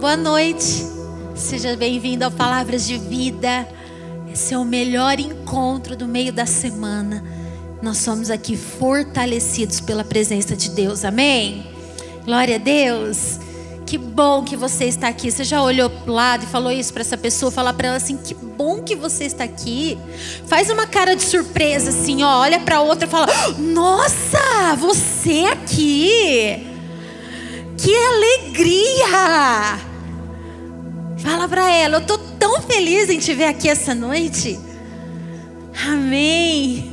Boa noite. Seja bem-vindo ao Palavras de Vida. Esse é o melhor encontro do meio da semana. Nós somos aqui fortalecidos pela presença de Deus. Amém? Glória a Deus. Que bom que você está aqui. Você já olhou para o lado e falou isso para essa pessoa? Falar para ela assim: que bom que você está aqui. Faz uma cara de surpresa assim, ó. Olha para outra e fala: Nossa, você aqui. Que alegria. Fala para ela: Eu tô tão feliz em te ver aqui essa noite. Amém.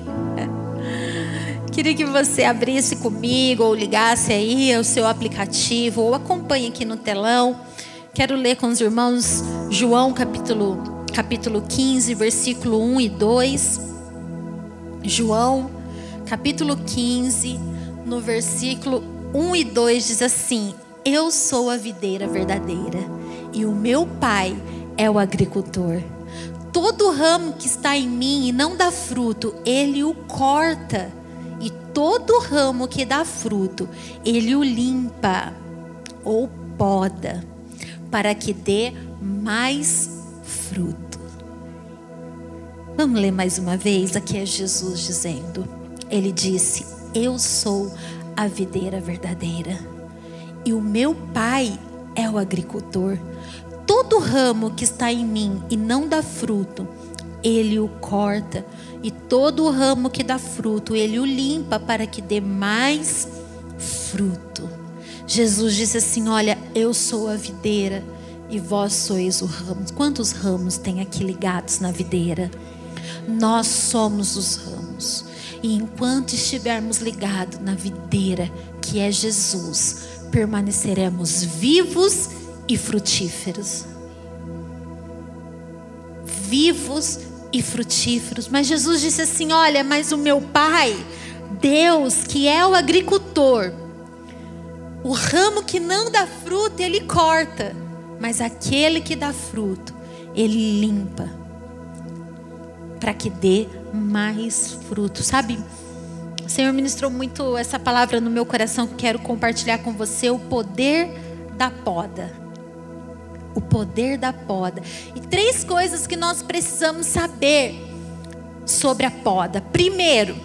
Queria que você abrisse comigo ou ligasse aí o seu aplicativo ou acompanhe aqui no telão. Quero ler com os irmãos João capítulo capítulo 15, versículo 1 e 2. João capítulo 15, no versículo 1 e 2 diz assim: Eu sou a videira verdadeira e o meu pai é o agricultor. Todo ramo que está em mim e não dá fruto, ele o corta e todo ramo que dá fruto, ele o limpa ou poda, para que dê mais fruto. Vamos ler mais uma vez? Aqui é Jesus dizendo: Ele disse: Eu sou a videira verdadeira, e o meu Pai é o agricultor. Todo ramo que está em mim e não dá fruto, ele o corta e todo ramo que dá fruto, ele o limpa para que dê mais fruto. Jesus disse assim: Olha, eu sou a videira e vós sois o ramo. Quantos ramos tem aqui ligados na videira? Nós somos os ramos. E enquanto estivermos ligados na videira, que é Jesus, permaneceremos vivos e frutíferos. Vivos e frutíferos. Mas Jesus disse assim: Olha, mas o meu Pai, Deus, que é o agricultor, o ramo que não dá fruto, ele corta, mas aquele que dá fruto, ele limpa, para que dê mais fruto. Sabe, o Senhor ministrou muito essa palavra no meu coração que quero compartilhar com você: o poder da poda o poder da poda. E três coisas que nós precisamos saber sobre a poda. Primeiro,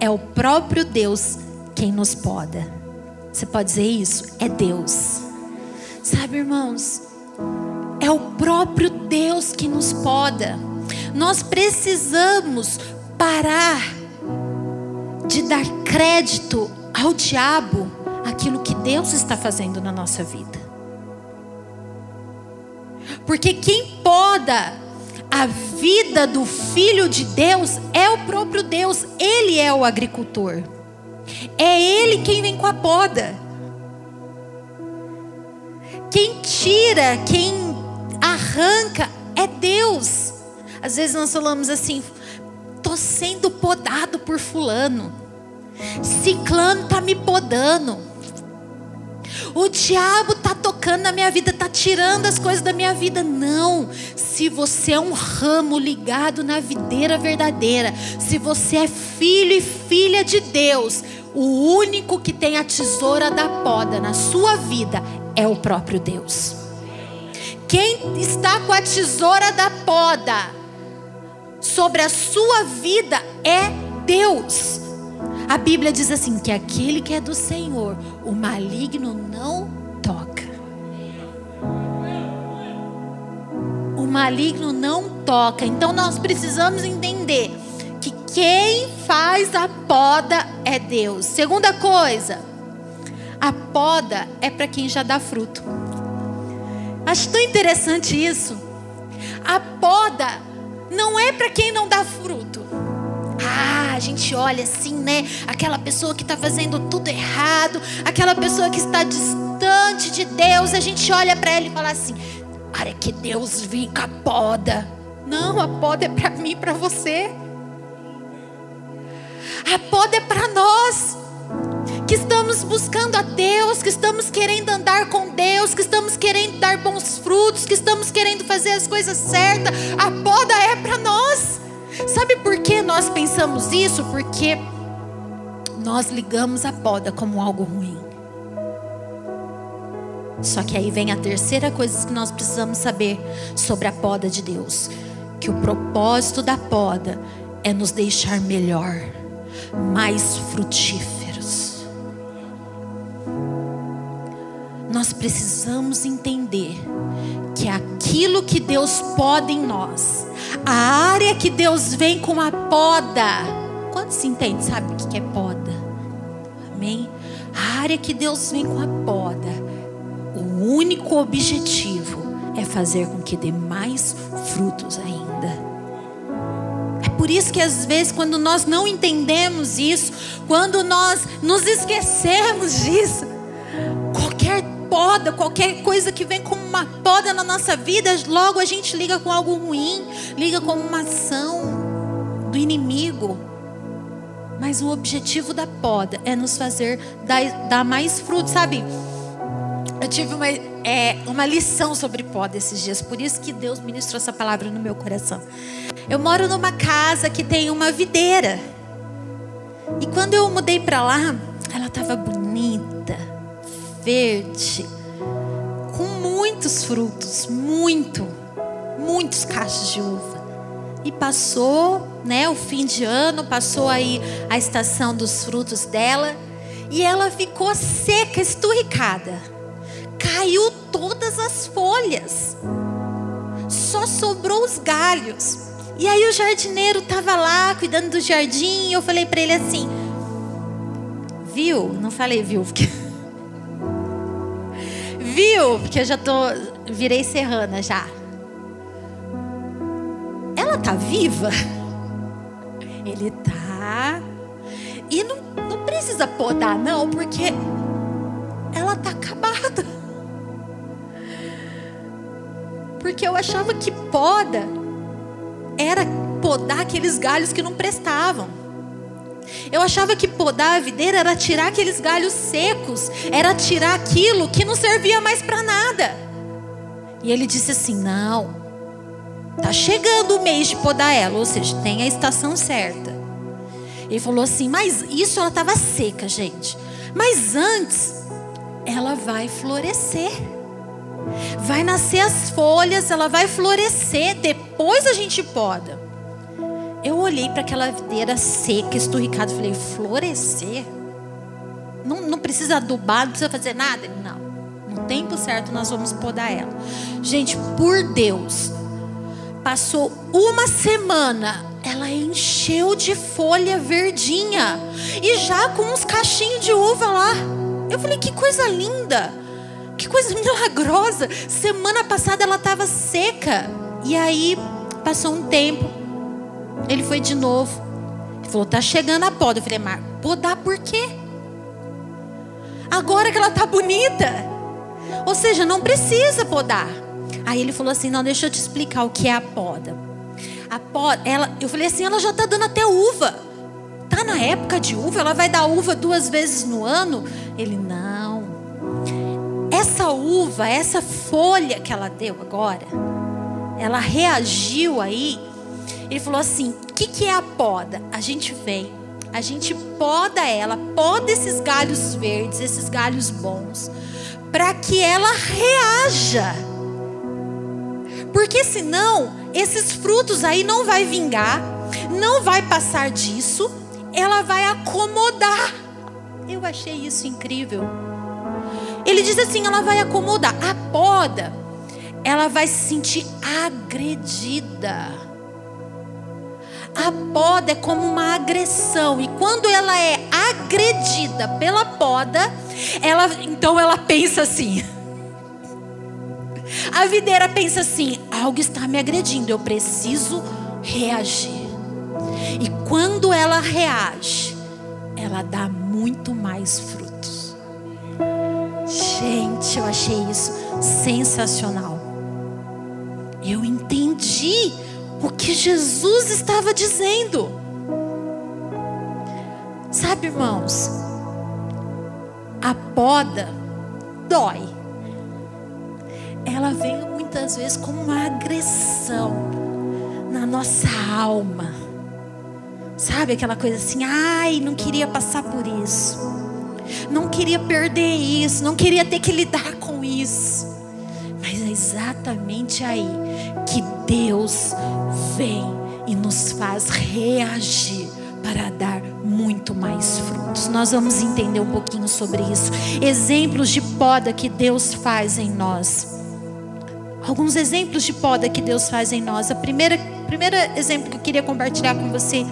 é o próprio Deus quem nos poda. Você pode dizer isso? É Deus. Sabe, irmãos, é o próprio Deus que nos poda. Nós precisamos parar de dar crédito ao diabo aquilo que Deus está fazendo na nossa vida. Porque quem poda a vida do filho de Deus é o próprio Deus, ele é o agricultor. É ele quem vem com a poda. Quem tira, quem arranca é Deus. Às vezes nós falamos assim: tô sendo podado por fulano. Ciclano tá me podando. O diabo está tocando na minha vida, está tirando as coisas da minha vida. Não. Se você é um ramo ligado na videira verdadeira, se você é filho e filha de Deus, o único que tem a tesoura da poda na sua vida é o próprio Deus. Quem está com a tesoura da poda sobre a sua vida é Deus. A Bíblia diz assim: que aquele que é do Senhor, o maligno não toca. O maligno não toca. Então nós precisamos entender que quem faz a poda é Deus. Segunda coisa, a poda é para quem já dá fruto. Acho tão interessante isso. A poda não é para quem não dá fruto. Ah, a gente olha assim, né? Aquela pessoa que está fazendo tudo errado, aquela pessoa que está distante de Deus, a gente olha para ela e fala assim: para que Deus com a poda. Não, a poda é para mim e para você. A poda é para nós que estamos buscando a Deus, que estamos querendo andar com Deus, que estamos querendo dar bons frutos, que estamos querendo fazer as coisas certas. A poda é para nós. Sabe por que nós pensamos isso? Porque nós ligamos a poda como algo ruim. Só que aí vem a terceira coisa que nós precisamos saber sobre a poda de Deus: que o propósito da poda é nos deixar melhor, mais frutíferos. Nós precisamos entender que aquilo que Deus poda em nós, a área que Deus vem com a poda, quantos entendem, sabe o que é poda? Amém? A área que Deus vem com a poda o único objetivo é fazer com que dê mais frutos ainda. É por isso que às vezes, quando nós não entendemos isso, quando nós nos esquecemos disso, poda, qualquer coisa que vem como uma poda na nossa vida, logo a gente liga com algo ruim, liga com uma ação do inimigo. Mas o objetivo da poda é nos fazer dar, dar mais frutos, sabe? Eu tive uma, é, uma lição sobre poda esses dias, por isso que Deus ministrou essa palavra no meu coração. Eu moro numa casa que tem uma videira. E quando eu mudei para lá, ela estava bonita, verde, com muitos frutos, muito, muitos cachos de uva. E passou, né, o fim de ano, passou aí a estação dos frutos dela, e ela ficou seca, esturricada caiu todas as folhas. Só sobrou os galhos. E aí o jardineiro estava lá cuidando do jardim, e eu falei para ele assim: "Viu? Não falei viu, porque Viu? Porque eu já tô virei serrana já. Ela tá viva? Ele tá. E não, não precisa podar não, porque ela tá acabada. Porque eu achava que poda era podar aqueles galhos que não prestavam. Eu achava que podar a videira era tirar aqueles galhos secos, era tirar aquilo que não servia mais para nada. E ele disse assim: "Não. Tá chegando o mês de podar ela, ou seja, tem a estação certa". Ele falou assim: "Mas isso ela estava seca, gente. Mas antes ela vai florescer. Vai nascer as folhas, ela vai florescer, depois a gente poda. Eu olhei para aquela videira seca, esturricada, e falei: florescer? Não, não precisa adubar, não precisa fazer nada? Não. No tempo certo nós vamos podar ela. Gente, por Deus, passou uma semana, ela encheu de folha verdinha e já com uns cachinhos de uva lá. Eu falei: que coisa linda. Que coisa milagrosa. Semana passada ela estava seca. E aí passou um tempo. Ele foi de novo. Ele falou: tá chegando a poda. Eu falei: mas podar por quê? Agora que ela tá bonita. Ou seja, não precisa podar. Aí ele falou assim: não, deixa eu te explicar o que é a poda. A poda, ela, eu falei assim: ela já tá dando até uva. Tá na época de uva, ela vai dar uva duas vezes no ano? Ele, não essa uva, essa folha que ela deu agora, ela reagiu aí. Ele falou assim: o que, que é a poda? A gente vem, a gente poda ela, poda esses galhos verdes, esses galhos bons, para que ela reaja. Porque senão, esses frutos aí não vai vingar, não vai passar disso, ela vai acomodar. Eu achei isso incrível. Ele diz assim: ela vai acomodar. A poda, ela vai se sentir agredida. A poda é como uma agressão. E quando ela é agredida pela poda, ela então ela pensa assim. A videira pensa assim: algo está me agredindo, eu preciso reagir. E quando ela reage, ela dá muito mais fruto. Gente, eu achei isso sensacional. Eu entendi o que Jesus estava dizendo. Sabe, irmãos, a poda dói. Ela vem muitas vezes como uma agressão na nossa alma. Sabe aquela coisa assim, ai, não queria passar por isso. não queria perder isso, não queria ter que lidar com isso. Mas é exatamente aí que Deus vem e nos faz reagir para dar muito mais frutos. Nós vamos entender um pouquinho sobre isso. Exemplos de poda que Deus faz em nós. Alguns exemplos de poda que Deus faz em nós. A primeira, primeiro exemplo que eu queria compartilhar com você,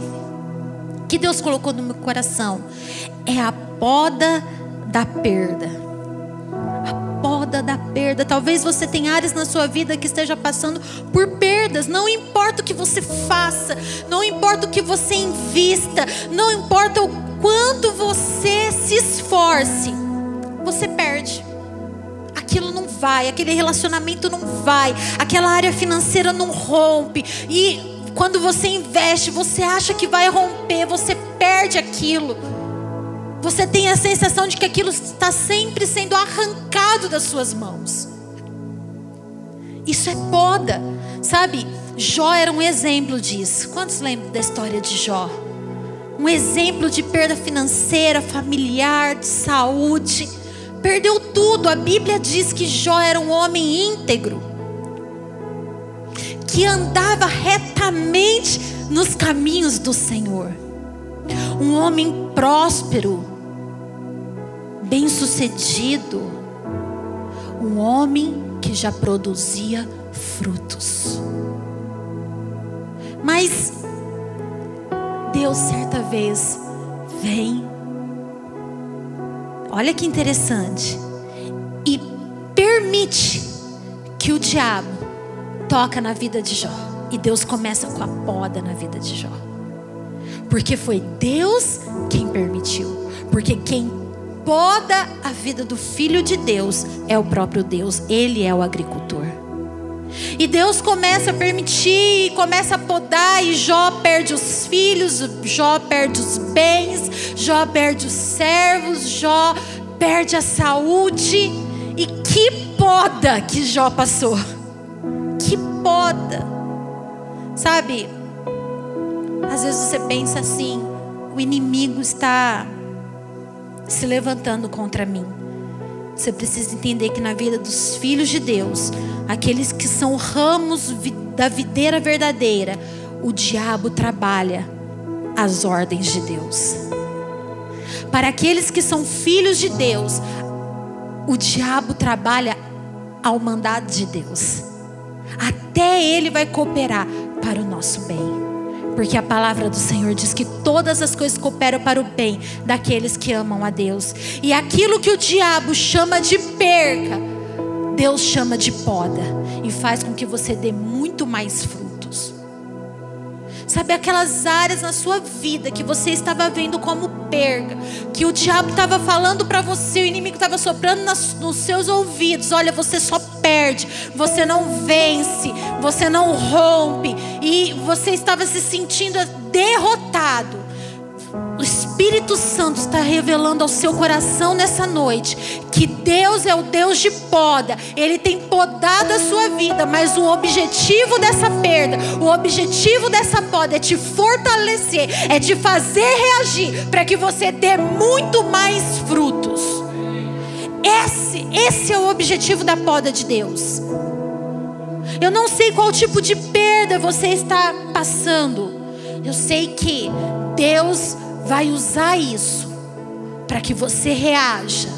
que Deus colocou no meu coração, é a poda da perda poda da perda. Talvez você tenha áreas na sua vida que esteja passando por perdas. Não importa o que você faça, não importa o que você invista, não importa o quanto você se esforce, você perde. Aquilo não vai, aquele relacionamento não vai, aquela área financeira não rompe. E quando você investe, você acha que vai romper, você perde aquilo. Você tem a sensação de que aquilo está sempre sendo arrancado das suas mãos. Isso é poda, sabe? Jó era um exemplo disso. Quantos lembram da história de Jó? Um exemplo de perda financeira, familiar, de saúde. Perdeu tudo. A Bíblia diz que Jó era um homem íntegro, que andava retamente nos caminhos do Senhor. Um homem próspero, bem-sucedido, um homem que já produzia frutos. Mas Deus certa vez vem, olha que interessante, e permite que o diabo toca na vida de Jó. E Deus começa com a poda na vida de Jó. Porque foi Deus quem permitiu. Porque quem poda a vida do filho de Deus é o próprio Deus, ele é o agricultor. E Deus começa a permitir, começa a podar, e Jó perde os filhos, Jó perde os bens, Jó perde os servos, Jó perde a saúde. E que poda que Jó passou! Que poda! Sabe, às vezes você pensa assim: o inimigo está se levantando contra mim. Você precisa entender que na vida dos filhos de Deus, aqueles que são ramos da videira verdadeira, o diabo trabalha as ordens de Deus. Para aqueles que são filhos de Deus, o diabo trabalha ao mandado de Deus. Até ele vai cooperar para o nosso bem. Porque a palavra do Senhor diz que todas as coisas cooperam para o bem daqueles que amam a Deus. E aquilo que o diabo chama de perca, Deus chama de poda e faz com que você dê muito mais frutos. Sabe aquelas áreas na sua vida que você estava vendo como perca, que o diabo estava falando para você, o inimigo estava soprando nas, nos seus ouvidos: olha, você só perde, você não vence, você não rompe, e você estava se sentindo derrotado. O Espírito Santo está revelando ao seu coração nessa noite que Deus é o Deus de poda. Ele tem podado a sua vida, mas o objetivo dessa perda, o objetivo dessa poda é te fortalecer, é te fazer reagir para que você dê muito mais frutos. Esse, esse é o objetivo da poda de Deus. Eu não sei qual tipo de perda você está passando. Eu sei que Deus vai usar isso para que você reaja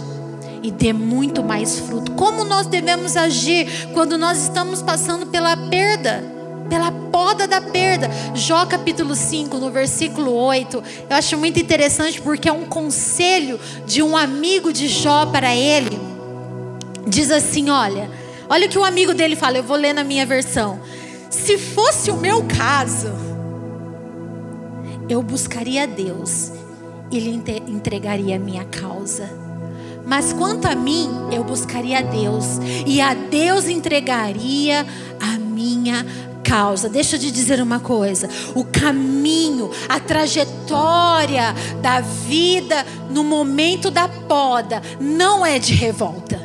e dê muito mais fruto. Como nós devemos agir quando nós estamos passando pela perda? Pela poda da perda. Jó capítulo 5, no versículo 8. Eu acho muito interessante porque é um conselho de um amigo de Jó para ele. Diz assim: olha, olha o que o amigo dele fala, eu vou ler na minha versão. Se fosse o meu caso, eu buscaria Deus e lhe entregaria a minha causa. Mas quanto a mim, eu buscaria a Deus e a Deus entregaria a minha causa. Deixa eu te dizer uma coisa: o caminho, a trajetória da vida no momento da poda não é de revolta,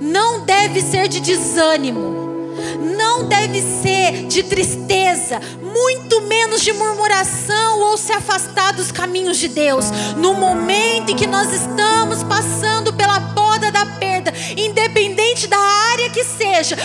não deve ser de desânimo, não deve ser de tristeza, muito menos de murmuração ou se afastar dos caminhos de Deus. No momento em que nós estamos passando pela poda da perda, independente da área que seja,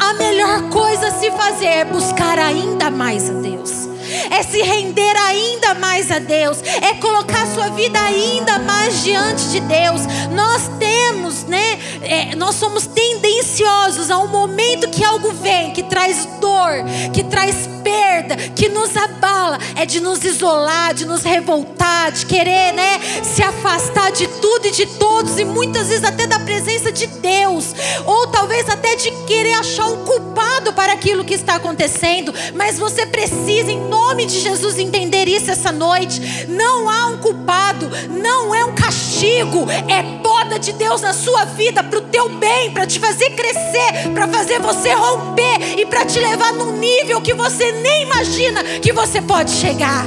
a melhor coisa a se fazer é buscar ainda mais a Deus é se render ainda mais a Deus, é colocar sua vida ainda mais diante de Deus. Nós temos, né? É, nós somos tendenciosos a um momento que algo vem, que traz dor, que traz perda, que nos abala, é de nos isolar, de nos revoltar, de querer, né? Se afastar de tudo e de todos e muitas vezes até da presença de Deus, ou talvez até de querer achar um culpado para aquilo que está acontecendo. Mas você precisa, em nome nome de Jesus, entender isso essa noite. Não há um culpado, não é um castigo, é poda de Deus na sua vida para o teu bem, para te fazer crescer, para fazer você romper e para te levar num nível que você nem imagina que você pode chegar.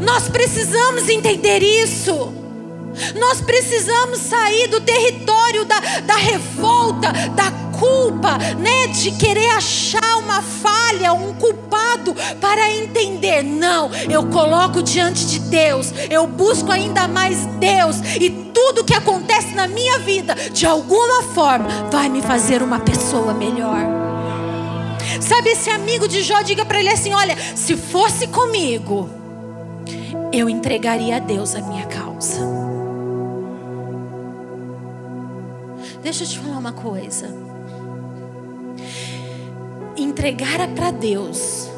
Nós precisamos entender isso. Nós precisamos sair do território da, da revolta, da culpa, né, de querer achar uma falha, um culpado para entender. Não, eu coloco diante de Deus, eu busco ainda mais Deus e tudo que acontece na minha vida, de alguma forma, vai me fazer uma pessoa melhor. Sabe esse amigo de Jó, diga para ele assim: olha, se fosse comigo, eu entregaria a Deus a minha causa. Deixa eu te falar uma coisa entregar para Deus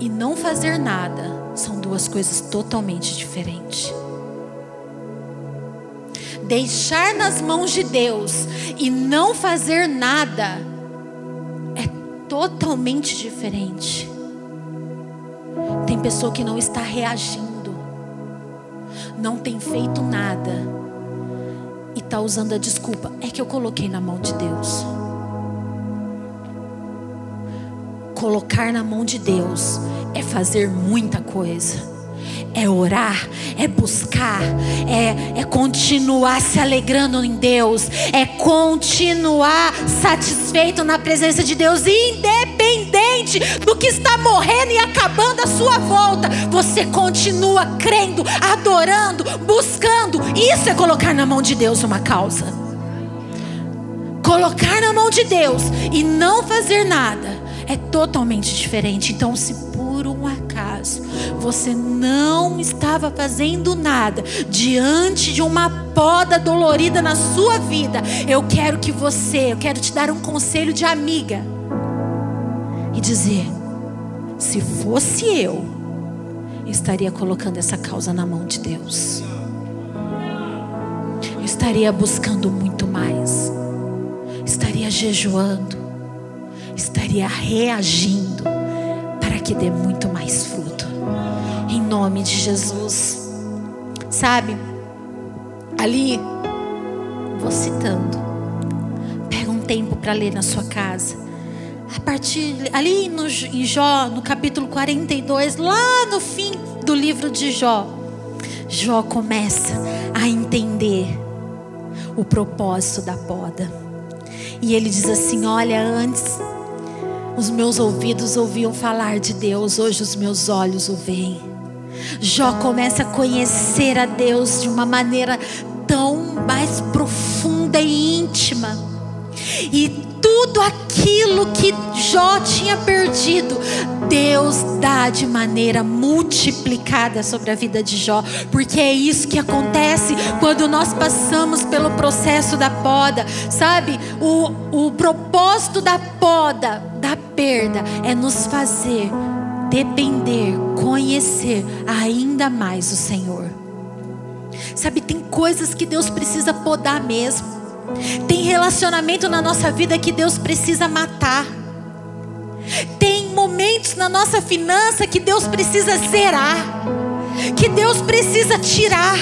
e não fazer nada são duas coisas totalmente diferentes. Deixar nas mãos de Deus e não fazer nada é totalmente diferente. Tem pessoa que não está reagindo, não tem feito nada está usando a desculpa: é que eu coloquei na mão de Deus. Colocar na mão de Deus é fazer muita coisa. É orar, é buscar, é, é continuar se alegrando em Deus, é continuar satisfeito na presença de Deus, independente do que está morrendo e acabando a sua volta. Você continua crendo, adorando, buscando. Isso é colocar na mão de Deus uma causa. Colocar na mão de Deus e não fazer nada é totalmente diferente. Então, se por um acaso você não estava fazendo nada diante de uma poda dolorida na sua vida, eu quero que você, eu quero te dar um conselho de amiga e dizer: se fosse eu, estaria colocando essa causa na mão de Deus. Eu estaria buscando muito mais. Estaria jejuando estaria reagindo para que dê muito mais fruto. Em nome de Jesus. Sabe? Ali, vou citando. Pega um tempo para ler na sua casa. A partir ali no, em Jó, no capítulo 42, lá no fim do livro de Jó, Jó começa a entender o propósito da poda. E ele diz assim: Olha, antes os meus ouvidos ouviam falar de Deus, hoje os meus olhos o veem. Jó começa a conhecer a Deus de uma maneira tão mais profunda e íntima. E tudo aquilo que Jó tinha perdido, Deus dá de maneira multiplicada sobre a vida de Jó, porque é isso que acontece quando nós passamos pelo processo da poda, sabe? O, o propósito da poda, da perda, é nos fazer depender, conhecer ainda mais o Senhor. Sabe, tem coisas que Deus precisa podar mesmo. Tem relacionamento na nossa vida que Deus precisa matar. Tem momentos na nossa finança que Deus precisa zerar, que Deus precisa tirar,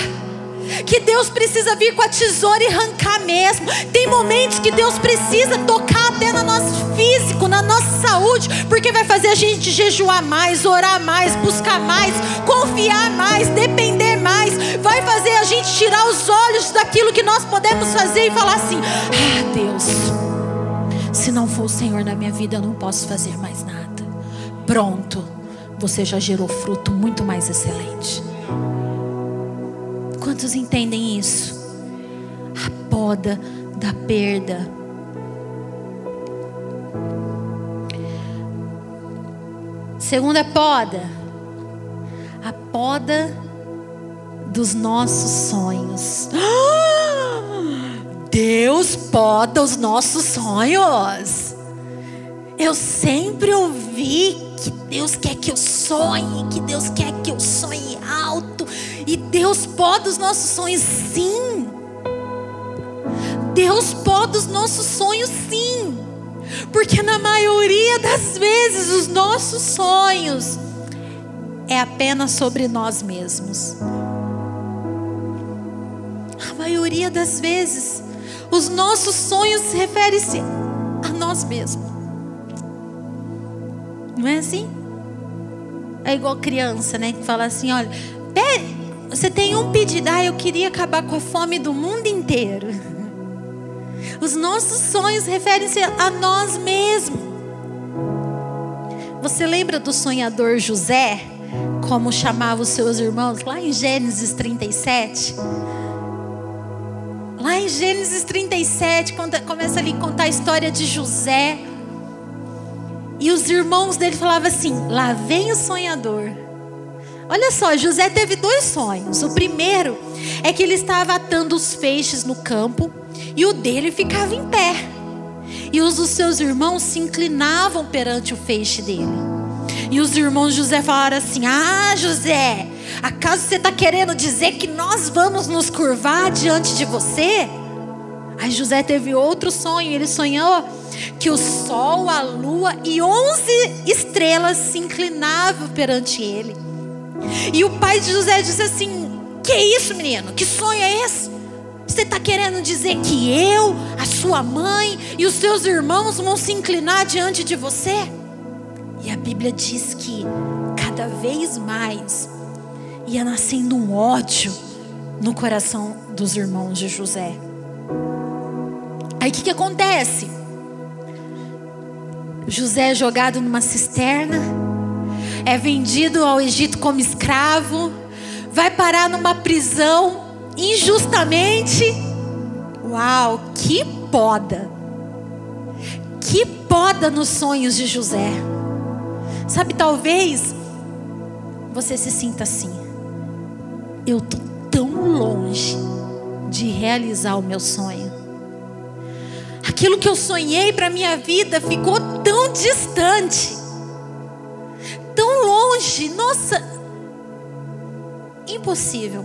que Deus precisa vir com a tesoura e arrancar mesmo. Tem momentos que Deus precisa tocar até no nosso físico, na nossa saúde, porque vai fazer a gente jejuar mais, orar mais, buscar mais, confiar mais, depender mais, vai fazer a gente tirar os olhos daquilo que nós podemos fazer e falar assim: Ah, Deus Se não for o Senhor na minha vida, eu não posso fazer mais nada. Pronto, você já gerou fruto muito mais excelente. Quantos entendem isso? A poda da perda. Segunda poda, a poda dos nossos sonhos. Deus poda os nossos sonhos. Eu sempre ouvi que Deus quer que eu sonhe, que Deus quer que eu sonhe alto. E Deus poda os nossos sonhos, sim. Deus poda os nossos sonhos, sim. Porque na maioria das vezes os nossos sonhos é apenas sobre nós mesmos. A maioria das vezes os nossos sonhos referem-se a nós mesmos. Não é assim? É igual criança, né? Que fala assim: olha, você tem um pedido, ah, eu queria acabar com a fome do mundo inteiro. Os nossos sonhos referem-se a nós mesmos. Você lembra do sonhador José? Como chamava os seus irmãos? Lá em Gênesis 37. Em Gênesis 37, começa ali a contar a história de José. E os irmãos dele falavam assim: lá vem o sonhador. Olha só, José teve dois sonhos. O primeiro é que ele estava atando os feixes no campo e o dele ficava em pé. E os dos seus irmãos se inclinavam perante o feixe dele. E os irmãos José falaram assim: Ah, José, acaso você está querendo dizer que nós vamos nos curvar diante de você? Aí José teve outro sonho. Ele sonhou que o sol, a lua e onze estrelas se inclinavam perante ele. E o pai de José disse assim: Que isso, menino? Que sonho é esse? Você está querendo dizer que eu, a sua mãe e os seus irmãos vão se inclinar diante de você? E a Bíblia diz que cada vez mais ia nascendo um ódio no coração dos irmãos de José. Aí o que, que acontece? José é jogado numa cisterna, é vendido ao Egito como escravo, vai parar numa prisão injustamente. Uau, que poda! Que poda nos sonhos de José. Sabe, talvez você se sinta assim. Eu tô tão longe de realizar o meu sonho. Aquilo que eu sonhei para minha vida ficou tão distante. Tão longe. Nossa, impossível.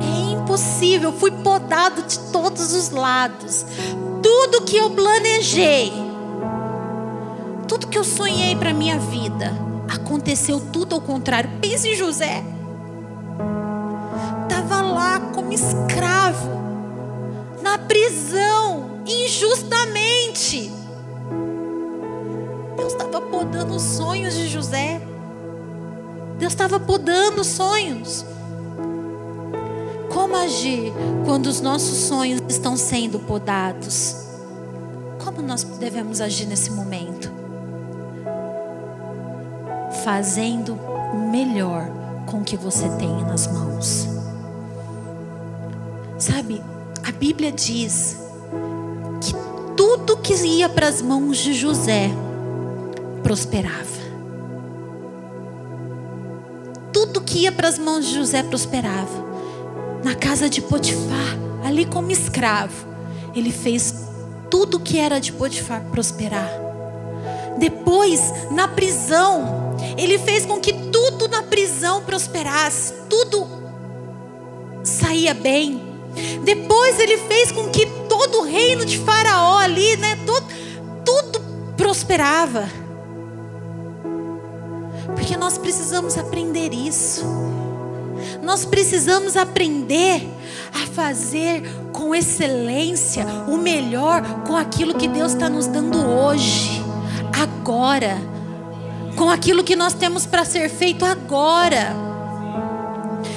É impossível. Fui podado de todos os lados. Tudo que eu planejei, tudo que eu sonhei para minha vida, aconteceu tudo ao contrário. Pense em José. Estava lá como escravo, na prisão, injustamente. Deus estava podando os sonhos de José. Deus estava podando os sonhos. Como agir quando os nossos sonhos estão sendo podados? Como nós devemos agir nesse momento? Fazendo o melhor com o que você tem nas mãos. Sabe, a Bíblia diz que tudo que ia para as mãos de José prosperava. Tudo que ia para as mãos de José prosperava na casa de Potifar, ali como escravo, ele fez tudo que era de Potifar prosperar. Depois, na prisão, ele fez com que tudo na prisão prosperasse, tudo saía bem. Depois ele fez com que todo o reino de Faraó ali, né, todo, tudo prosperava. Porque nós precisamos aprender isso. Nós precisamos aprender a fazer com excelência o melhor com aquilo que Deus está nos dando hoje, agora, com aquilo que nós temos para ser feito agora.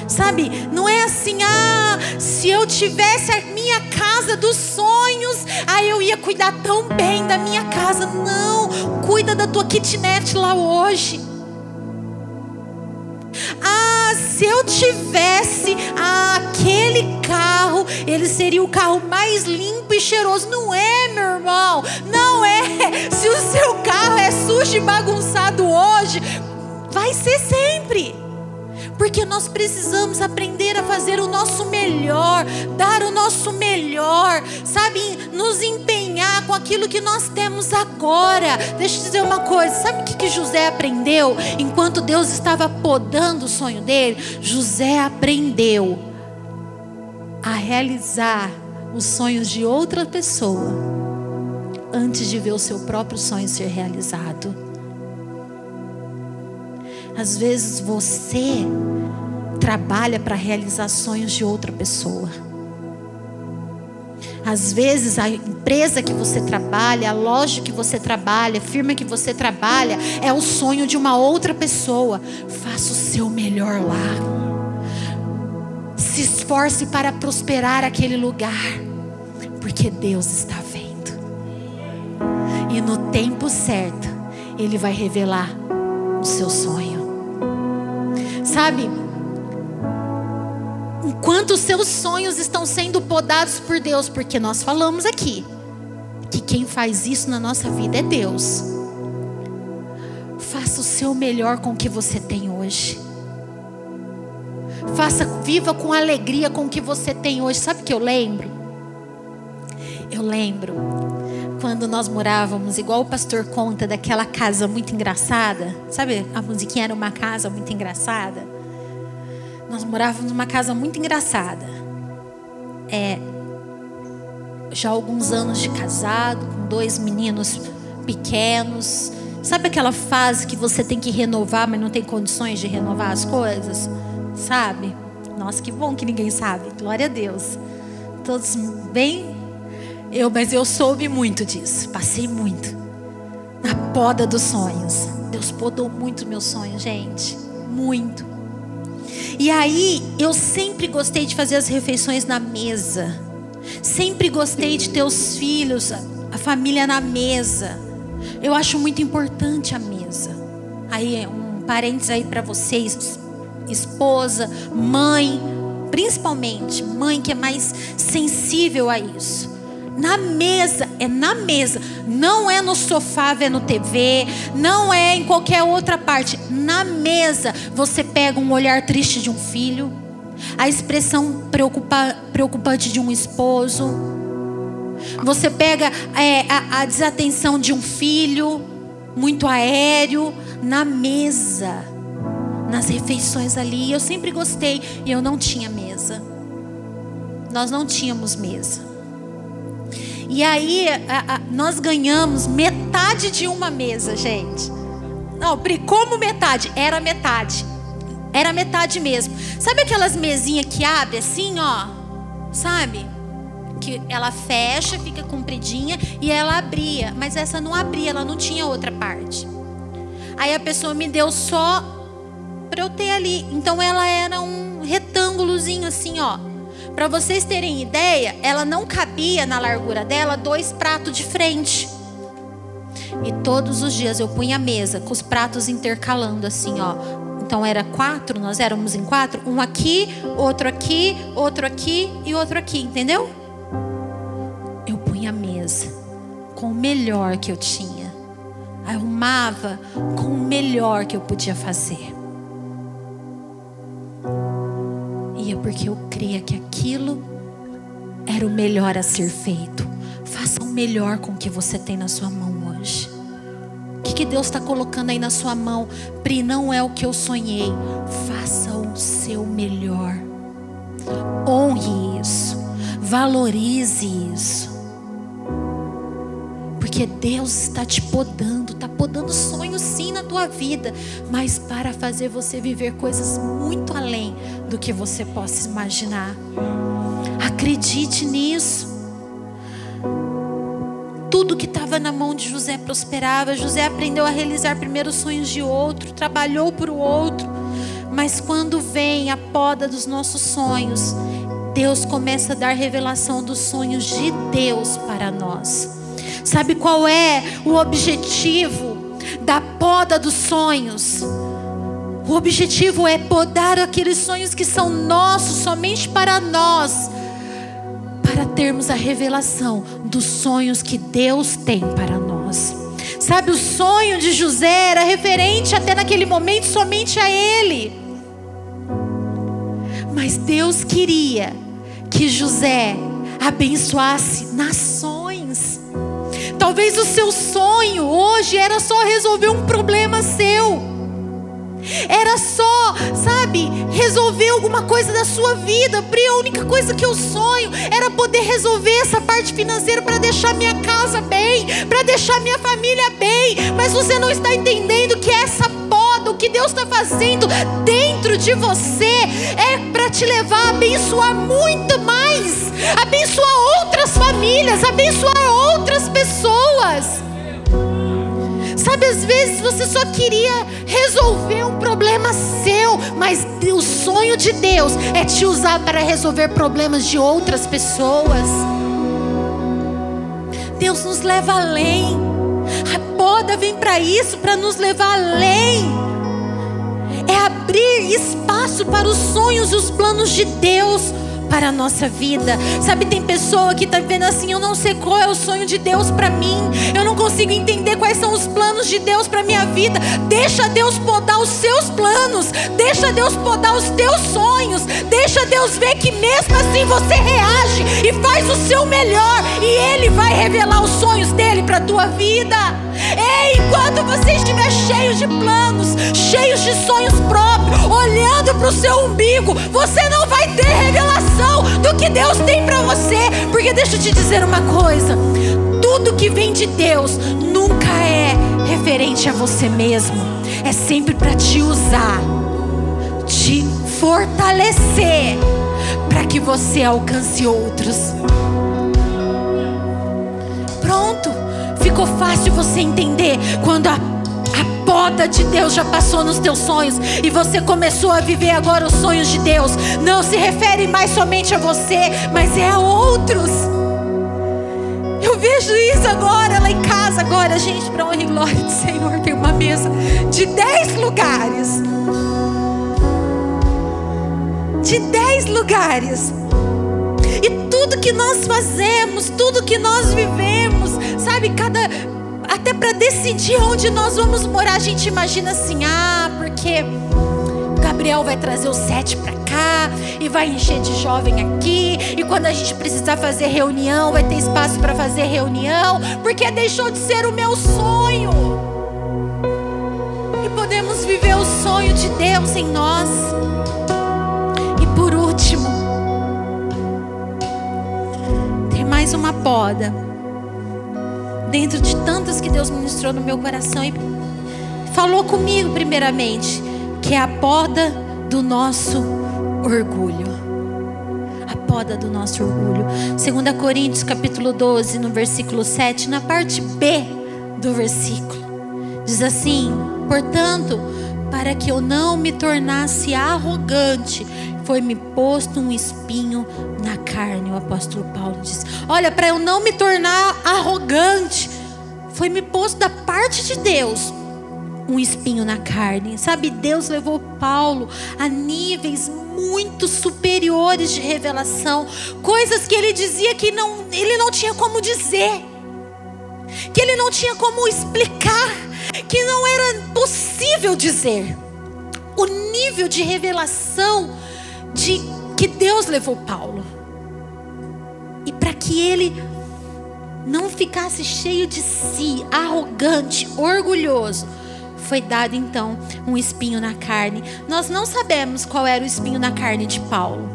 Sabe, não é assim, ah, se eu tivesse a minha casa dos sonhos. Ah, eu ia cuidar tão bem da minha casa. Não, cuida da tua kitnet lá hoje. Ah, se eu tivesse aquele carro, ele seria o carro mais limpo e cheiroso. Não é, meu irmão? Não é. Se o seu sujo e bagunçado hoje, vai ser sempre. Porque nós precisamos aprender a fazer o nosso melhor, dar o nosso melhor, sabe? Nos empenhar com aquilo que nós temos agora. Deixa eu dizer uma coisa: sabe o que, que José aprendeu enquanto Deus estava podando o sonho dele? José aprendeu a realizar os sonhos de outra pessoa antes de ver o seu próprio sonho ser realizado. Às vezes você trabalha para realizar sonhos de outra pessoa. Às vezes a empresa que você trabalha, a loja que você trabalha, a firma que você trabalha, é o sonho de uma outra pessoa. Faça o seu melhor lá. Se esforce para prosperar aquele lugar, porque Deus está. E no tempo certo, Ele vai revelar o seu sonho. Sabe? Enquanto os seus sonhos estão sendo podados por Deus, porque nós falamos aqui que quem faz isso na nossa vida é Deus. Faça o seu melhor com o que você tem hoje. Faça, viva com alegria com o que você tem hoje. Sabe o que eu lembro? Eu lembro quando nós morávamos, igual o pastor conta, daquela casa muito engraçada. Sabe, a musiquinha era uma casa muito engraçada. Nós morávamos numa casa muito engraçada. É, já alguns anos de casado, com dois meninos pequenos. Sabe aquela fase que você tem que renovar, mas não tem condições de renovar as coisas? Sabe? Nossa, que bom que ninguém sabe. Glória a Deus. Todos bem eu, mas eu soube muito disso. Passei muito. Na poda dos sonhos. Deus podou muito meus sonhos, gente. Muito. E aí, eu sempre gostei de fazer as refeições na mesa. Sempre gostei de ter os filhos, a família na mesa. Eu acho muito importante a mesa. Aí, um parênteses aí para vocês, esposa, mãe, principalmente mãe que é mais sensível a isso. Na mesa, é na mesa. Não é no sofá vendo TV, não é em qualquer outra parte. Na mesa, você pega um olhar triste de um filho, a expressão preocupa, preocupante de um esposo. Você pega é, a, a desatenção de um filho, muito aéreo, na mesa, nas refeições ali. Eu sempre gostei e eu não tinha mesa. Nós não tínhamos mesa. E aí a, a, nós ganhamos metade de uma mesa, gente. Não, como metade? Era metade. Era metade mesmo. Sabe aquelas mesinhas que abre assim, ó? Sabe? Que ela fecha, fica compridinha e ela abria. Mas essa não abria, ela não tinha outra parte. Aí a pessoa me deu só para eu ter ali. Então ela era um retângulozinho assim, ó. Para vocês terem ideia, ela não cabia na largura dela dois pratos de frente. E todos os dias eu punha a mesa com os pratos intercalando assim, ó. Então era quatro, nós éramos em quatro, um aqui, outro aqui, outro aqui e outro aqui, entendeu? Eu punha a mesa com o melhor que eu tinha. Arrumava com o melhor que eu podia fazer. Porque eu cria que aquilo era o melhor a ser feito. Faça o melhor com o que você tem na sua mão hoje. O que, que Deus está colocando aí na sua mão? Pri, não é o que eu sonhei. Faça o seu melhor. Honre isso. Valorize isso. Porque Deus está te podando, está podando sonhos sim na tua vida, mas para fazer você viver coisas muito além do que você possa imaginar. Acredite nisso. Tudo que estava na mão de José prosperava. José aprendeu a realizar primeiro os sonhos de outro, trabalhou para o outro. Mas quando vem a poda dos nossos sonhos, Deus começa a dar revelação dos sonhos de Deus para nós. Sabe qual é o objetivo da poda dos sonhos? O objetivo é podar aqueles sonhos que são nossos, somente para nós, para termos a revelação dos sonhos que Deus tem para nós. Sabe, o sonho de José era referente até naquele momento somente a ele. Mas Deus queria que José abençoasse nações. Talvez o seu sonho hoje era só resolver um problema seu. Era só, sabe, resolver alguma coisa da sua vida. Pri, a única coisa que eu sonho era poder resolver essa parte financeira para deixar minha casa bem, para deixar minha família bem. Mas você não está entendendo que essa que Deus está fazendo dentro de você, é para te levar a abençoar muito mais, abençoar outras famílias, abençoar outras pessoas. Sabe, às vezes você só queria resolver um problema seu, mas o sonho de Deus é te usar para resolver problemas de outras pessoas. Deus nos leva além. A poda vem para isso, para nos levar além. É abrir espaço para os sonhos e os planos de Deus para a nossa vida. Sabe, tem pessoa que está vendo assim: eu não sei qual é o sonho de Deus para mim, eu não consigo entender quais são os planos de Deus para minha vida. Deixa Deus podar os seus planos, deixa Deus podar os teus sonhos, deixa Deus ver que mesmo assim você reage e faz o seu melhor, e Ele vai revelar os sonhos dele para tua vida. Ei, enquanto você estiver cheio de planos, cheios de sonhos próprios, olhando para o seu umbigo, você não vai ter revelação do que Deus tem para você. Porque deixa eu te dizer uma coisa: tudo que vem de Deus nunca é referente a você mesmo, é sempre para te usar, te fortalecer, para que você alcance outros. Pronto. Ficou fácil você entender quando a, a poda de Deus já passou nos teus sonhos e você começou a viver agora os sonhos de Deus. Não se refere mais somente a você, mas é a outros. Eu vejo isso agora lá em casa, agora, gente, para honra e glória do Senhor, tem uma mesa de dez lugares. De dez lugares. E tudo que nós fazemos, tudo que nós vivemos, sabe, cada até para decidir onde nós vamos morar, a gente imagina assim: "Ah, porque Gabriel vai trazer o sete para cá e vai encher de jovem aqui, e quando a gente precisar fazer reunião, vai ter espaço para fazer reunião, porque deixou de ser o meu sonho. E podemos viver o sonho de Deus em nós. E por último, ter mais uma poda dentro de tantas que Deus ministrou no meu coração e falou comigo primeiramente, que é a poda do nosso orgulho. A poda do nosso orgulho. 2 Coríntios capítulo 12, no versículo 7, na parte B do versículo. Diz assim: "Portanto, para que eu não me tornasse arrogante, foi-me posto um espinho na carne. O apóstolo Paulo diz: Olha, para eu não me tornar arrogante, foi-me posto da parte de Deus um espinho na carne. Sabe, Deus levou Paulo a níveis muito superiores de revelação, coisas que ele dizia que não, ele não tinha como dizer, que ele não tinha como explicar, que não era possível dizer. O nível de revelação de que Deus levou Paulo. E para que ele não ficasse cheio de si, arrogante, orgulhoso, foi dado então um espinho na carne. Nós não sabemos qual era o espinho na carne de Paulo.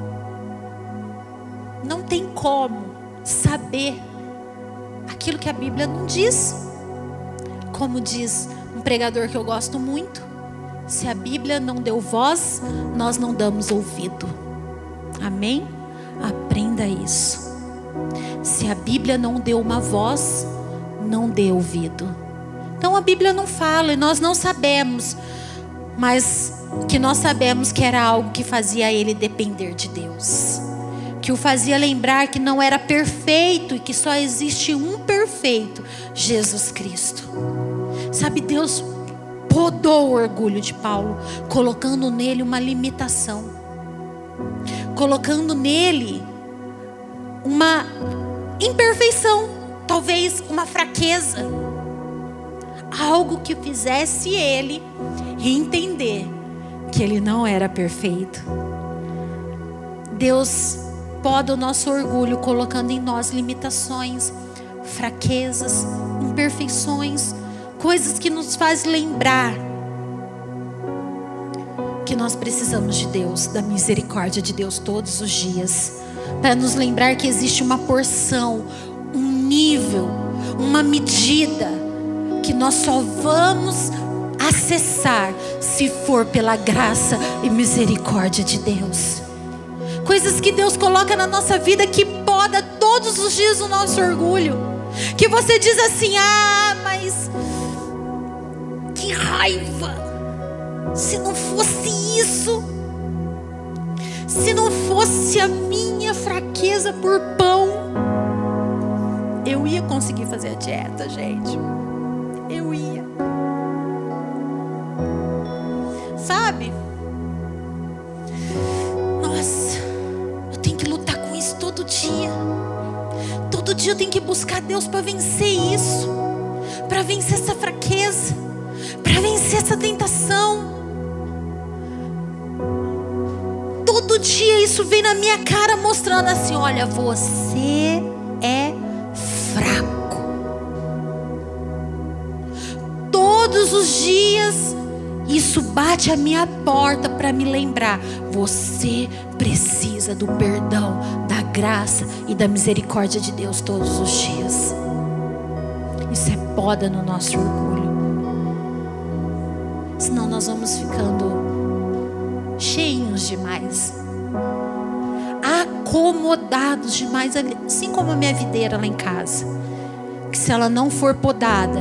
Não tem como saber aquilo que a Bíblia não diz. Como diz um pregador que eu gosto muito, se a Bíblia não deu voz, nós não damos ouvido. Amém? Aprenda isso. Se a Bíblia não deu uma voz, não dê ouvido. Então a Bíblia não fala e nós não sabemos, mas que nós sabemos que era algo que fazia ele depender de Deus que o fazia lembrar que não era perfeito e que só existe um perfeito, Jesus Cristo. Sabe, Deus podou o orgulho de Paulo, colocando nele uma limitação, colocando nele uma imperfeição, talvez uma fraqueza, algo que fizesse ele entender que ele não era perfeito. Deus poda o nosso orgulho, colocando em nós limitações, fraquezas, imperfeições, coisas que nos faz lembrar que nós precisamos de Deus, da misericórdia de Deus todos os dias, para nos lembrar que existe uma porção, um nível, uma medida que nós só vamos acessar se for pela graça e misericórdia de Deus. Coisas que Deus coloca na nossa vida que poda todos os dias o nosso orgulho. Que você diz assim: "Ah, mas que raiva! Se não fosse isso, se não fosse a minha fraqueza por pão, eu ia conseguir fazer a dieta, gente. Eu ia. Sabe? Nossa, eu tenho que lutar com isso todo dia. Todo dia eu tenho que buscar Deus para vencer isso, para vencer essa fraqueza, vencer essa tentação. Todo dia isso vem na minha cara mostrando assim: olha, você é fraco. Todos os dias isso bate a minha porta para me lembrar: você precisa do perdão, da graça e da misericórdia de Deus todos os dias. Isso é poda no nosso orgulho. Senão nós vamos ficando cheios demais, acomodados demais, assim como a minha videira lá em casa. Que se ela não for podada,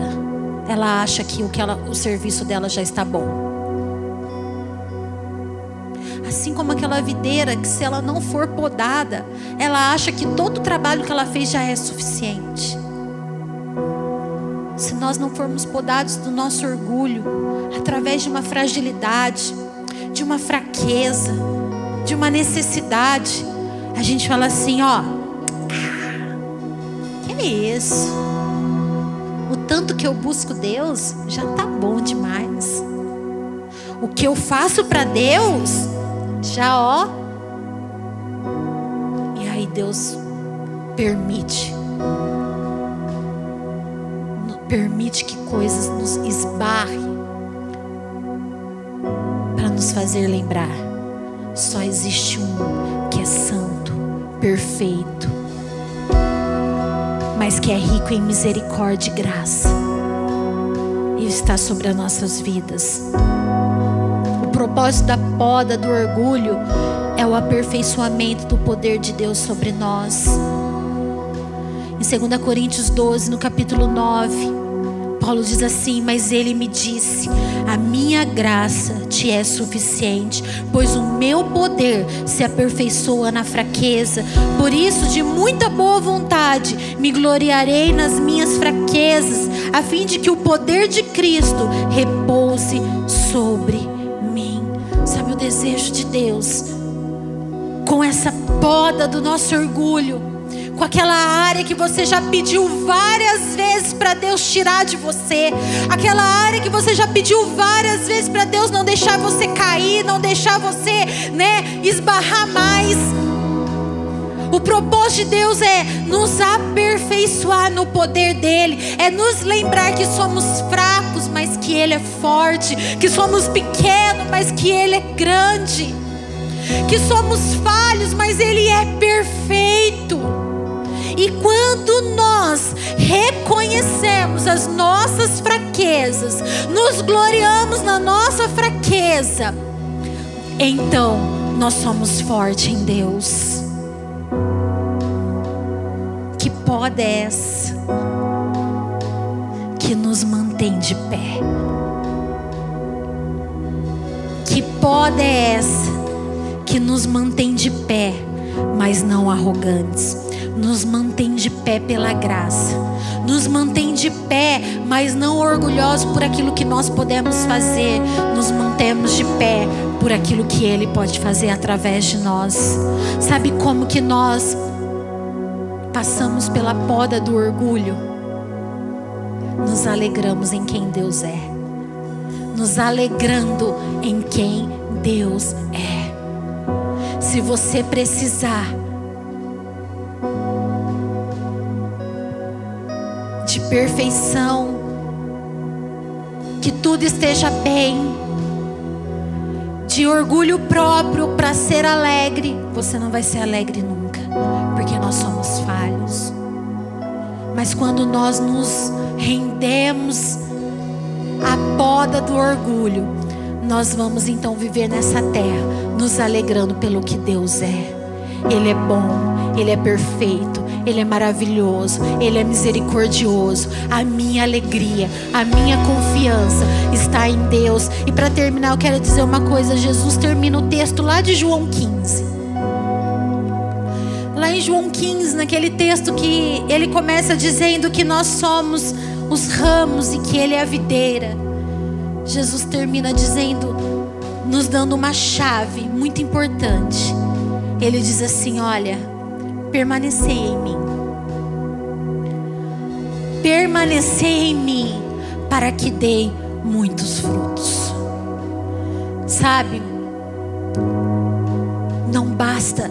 ela acha que o, que ela, o serviço dela já está bom. Assim como aquela videira que se ela não for podada, ela acha que todo o trabalho que ela fez já é suficiente. Se nós não formos podados do nosso orgulho, através de uma fragilidade, de uma fraqueza, de uma necessidade, a gente fala assim, ó, que é isso? O tanto que eu busco Deus já tá bom demais. O que eu faço para Deus já ó. E aí Deus permite permite que coisas nos esbarrem para nos fazer lembrar. Só existe um que é santo, perfeito, mas que é rico em misericórdia e graça e está sobre as nossas vidas. O propósito da poda do orgulho é o aperfeiçoamento do poder de Deus sobre nós. Em 2 Coríntios 12, no capítulo 9, Paulo diz assim: Mas ele me disse: A minha graça te é suficiente, pois o meu poder se aperfeiçoa na fraqueza. Por isso, de muita boa vontade, me gloriarei nas minhas fraquezas, a fim de que o poder de Cristo repouse sobre mim. Sabe o desejo de Deus? Com essa poda do nosso orgulho com aquela área que você já pediu várias vezes para Deus tirar de você, aquela área que você já pediu várias vezes para Deus não deixar você cair, não deixar você, né, esbarrar mais. O propósito de Deus é nos aperfeiçoar no poder dele, é nos lembrar que somos fracos, mas que ele é forte, que somos pequenos, mas que ele é grande, que somos falhos, mas ele é perfeito. E quando nós reconhecemos as nossas fraquezas, nos gloriamos na nossa fraqueza, então nós somos fortes em Deus. Que poda é essa que nos mantém de pé? Que poda é essa que nos mantém de pé? mas não arrogantes. Nos mantém de pé pela graça. Nos mantém de pé, mas não orgulhosos por aquilo que nós podemos fazer. Nos mantemos de pé por aquilo que Ele pode fazer através de nós. Sabe como que nós passamos pela poda do orgulho? Nos alegramos em quem Deus é. Nos alegrando em quem Deus é. Se você precisar de perfeição, que tudo esteja bem, de orgulho próprio para ser alegre, você não vai ser alegre nunca, porque nós somos falhos. Mas quando nós nos rendemos à poda do orgulho, nós vamos então viver nessa terra, nos alegrando pelo que Deus é. Ele é bom, Ele é perfeito, Ele é maravilhoso, Ele é misericordioso. A minha alegria, a minha confiança está em Deus. E para terminar, eu quero dizer uma coisa: Jesus termina o texto lá de João 15. Lá em João 15, naquele texto que ele começa dizendo que nós somos os ramos e que Ele é a videira. Jesus termina dizendo, nos dando uma chave muito importante. Ele diz assim: Olha, permanecei em mim. Permanecei em mim, para que dê muitos frutos. Sabe, não basta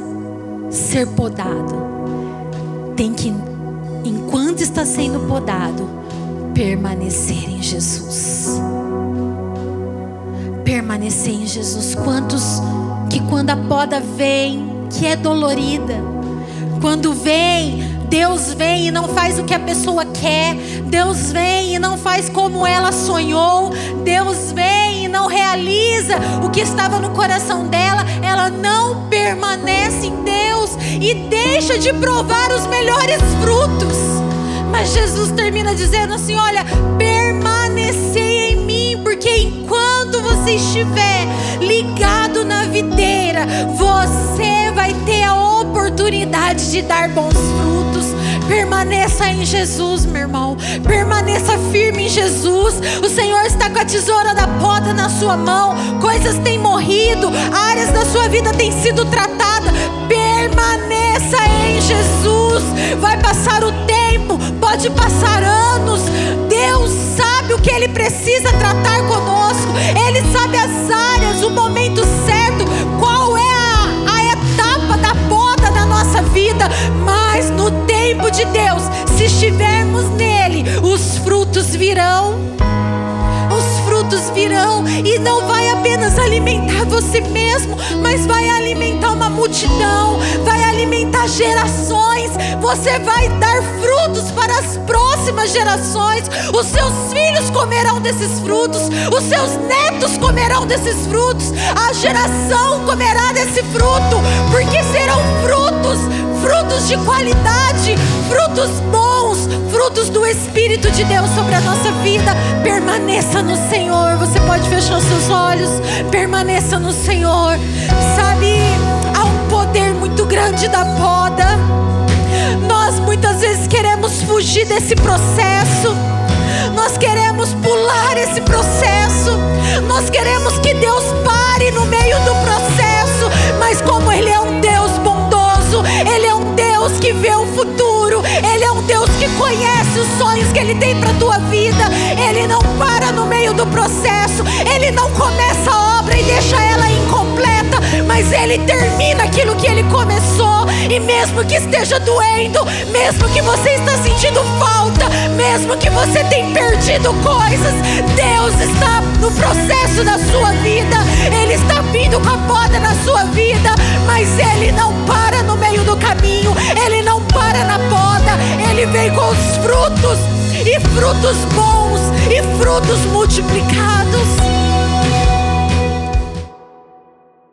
ser podado, tem que, enquanto está sendo podado, permanecer em Jesus permanecer em Jesus. Quantos que quando a poda vem, que é dolorida, quando vem, Deus vem e não faz o que a pessoa quer, Deus vem e não faz como ela sonhou, Deus vem e não realiza o que estava no coração dela, ela não permanece em Deus e deixa de provar os melhores frutos. Mas Jesus termina dizendo assim: olha, permanecer em mim, porque enquanto você estiver ligado na videira, você vai ter a oportunidade de dar bons frutos. Permaneça em Jesus, meu irmão. Permaneça firme em Jesus. O Senhor está com a tesoura da poda na sua mão. Coisas têm morrido, áreas da sua vida têm sido tratadas. Permaneça em Jesus. Vai passar o tempo, pode passar anos. Deus sabe o que Ele precisa tratar conosco. Ele sabe as áreas, o momento certo, vida. Mas no tempo de Deus, se estivermos nele, os frutos virão. Os frutos virão e não vai apenas alimentar você mesmo, mas vai alimentar uma multidão, vai alimentar gerações. Você vai dar frutos para as próximas gerações. Os seus filhos comerão desses frutos, os seus netos comerão desses frutos, a geração comerá desse fruto, porque serão frutos, frutos de qualidade, frutos bons, frutos do Espírito de Deus sobre a nossa vida. Permaneça no Senhor. Você pode fechar os seus olhos. Permaneça no Senhor. Sabe, há um poder muito grande da poda. Nós muitas vezes queremos fugir desse processo. Nós queremos pular esse processo. Nós queremos que Deus pare no meio do processo. Mas como Ele é um Deus bondoso, Ele é um Deus que vê o futuro, Ele é um Deus que conhece os sonhos que Ele tem para a tua vida. Ele não para no meio do processo, Ele não começa a obra e deixa ela mas Ele termina aquilo que Ele começou. E mesmo que esteja doendo, mesmo que você está sentindo falta, mesmo que você tenha perdido coisas, Deus está no processo da sua vida, Ele está vindo com a poda na sua vida, mas Ele não para no meio do caminho, Ele não para na poda, Ele vem com os frutos, e frutos bons, e frutos multiplicados.